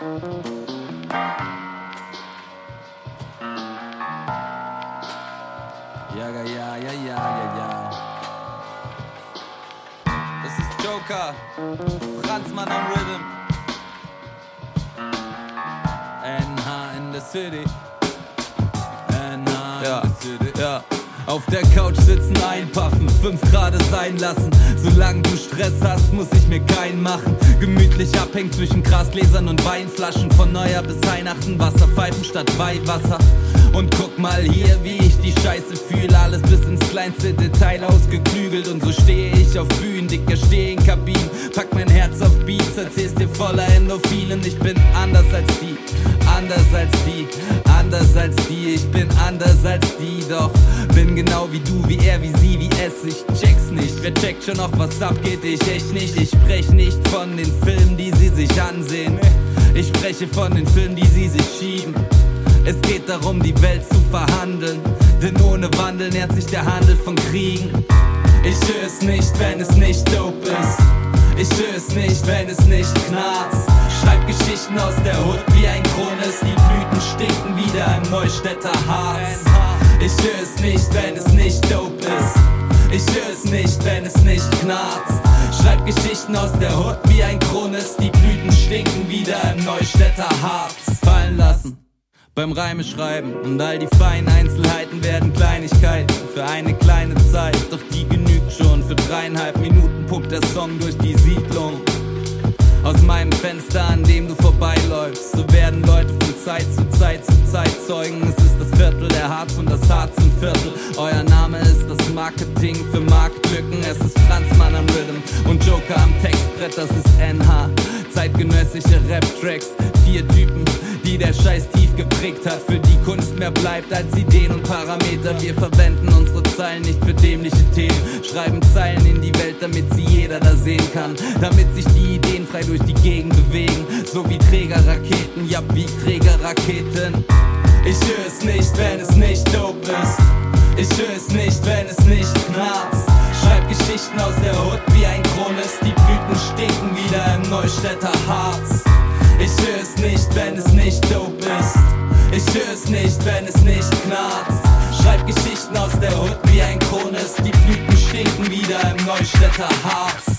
Ja, ja, ja, ja, ja, ja, ja. Das ist Joker. Franzmann am Rhythm. NH in the City. Auf der Couch sitzen, einpaffen, 5 Grad sein lassen. Solange du Stress hast, muss ich mir keinen machen. Gemütlich abhängen zwischen Grasgläsern und Weinflaschen. Von Neujahr bis Weihnachten Wasserpfeifen statt Weihwasser. Und guck mal hier, wie ich die Scheiße fühle. Alles bis ins kleinste Detail ausgeklügelt. Und so stehe ich auf Bühnen, dicker steh in Kabinen. Pack mein Herz auf Beats, erzähl's dir voller Endorphinen. Ich bin anders als die, anders als die, anders als die. Ich bin anders als die, doch bin genau wie du, wie er, wie sie, wie es. Ich check's nicht, wer checkt schon auf was abgeht? Ich echt nicht. Ich sprech nicht von den Filmen, die sie sich ansehen. Ich spreche von den Filmen, die sie sich schieben. Es geht darum, die Welt zu verhandeln. Denn ohne Wandel nährt sich der Handel von Kriegen. Ich höre es nicht, wenn es nicht dope ist. Ich höre es nicht, wenn es nicht knarzt. Schreib Geschichten aus der Hut wieder im Neustädter Harz. Ich höre es nicht, wenn es nicht dope ist. Ich höre es nicht, wenn es nicht knarzt. Schreib Geschichten aus der Hut wie ein Kronis. Die Blüten stinken wieder im Neustädter Harz. Fallen lassen beim Reime schreiben. Und all die feinen Einzelheiten werden Kleinigkeiten für eine kleine Zeit. Doch die genügt schon. Für dreieinhalb Minuten pumpt der Song durch die Siedlung. Aus meinem Fenster, an dem du vorbeiläufst. So werden Leute von Zeit Marketing für Marktlücken. Es ist Franzmann am Rhythm und Joker am Textbrett. Das ist NH. Zeitgenössische Rap-Tracks. Vier Typen, die der Scheiß tief geprägt hat. Für die Kunst mehr bleibt als Ideen und Parameter. Wir verwenden unsere Zeilen nicht für dämliche Themen. Schreiben Zeilen in die Welt, damit sie jeder da sehen kann. Damit sich die Ideen frei durch die Gegend bewegen. So wie Trägerraketen, ja wie Trägerraketen. Ich höre es nicht, wenn es nicht dope ist. Ich höre es nicht, wenn es nicht knarzt. Schreib Geschichten aus der Hut wie ein Kronis. Die Blüten stinken wieder im Neustädter Harz. Ich höre es nicht, wenn es nicht dope ist. Ich höre es nicht, wenn es nicht knarzt. Schreib Geschichten aus der Hut wie ein Kronis. Die Blüten stinken wieder im Neustädter Harz.